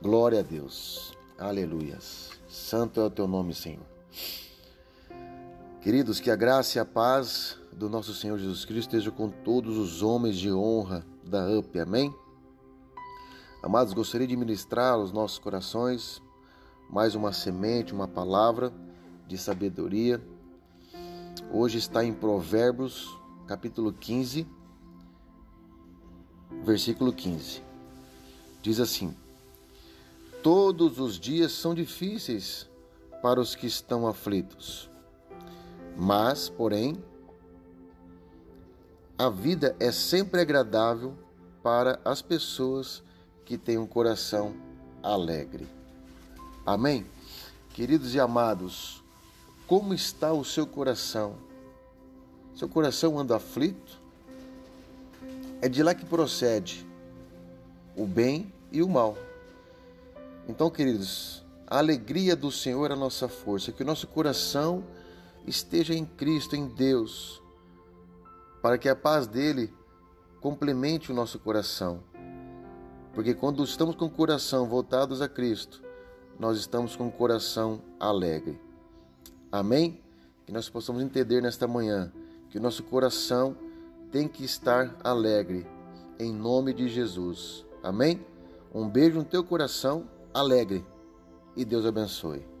Glória a Deus. Aleluias. Santo é o teu nome, Senhor. Queridos, que a graça e a paz do nosso Senhor Jesus Cristo esteja com todos os homens de honra da UP. Amém? Amados, gostaria de ministrar aos nossos corações mais uma semente, uma palavra de sabedoria. Hoje está em Provérbios, capítulo 15, versículo 15. Diz assim: Todos os dias são difíceis para os que estão aflitos, mas, porém, a vida é sempre agradável para as pessoas que têm um coração alegre. Amém? Queridos e amados, como está o seu coração? Seu coração anda aflito? É de lá que procede o bem e o mal. Então, queridos, a alegria do Senhor é a nossa força, que o nosso coração esteja em Cristo, em Deus, para que a paz dele complemente o nosso coração. Porque quando estamos com o coração voltados a Cristo, nós estamos com o coração alegre. Amém? Que nós possamos entender nesta manhã que o nosso coração tem que estar alegre, em nome de Jesus. Amém? Um beijo no teu coração alegre e Deus abençoe.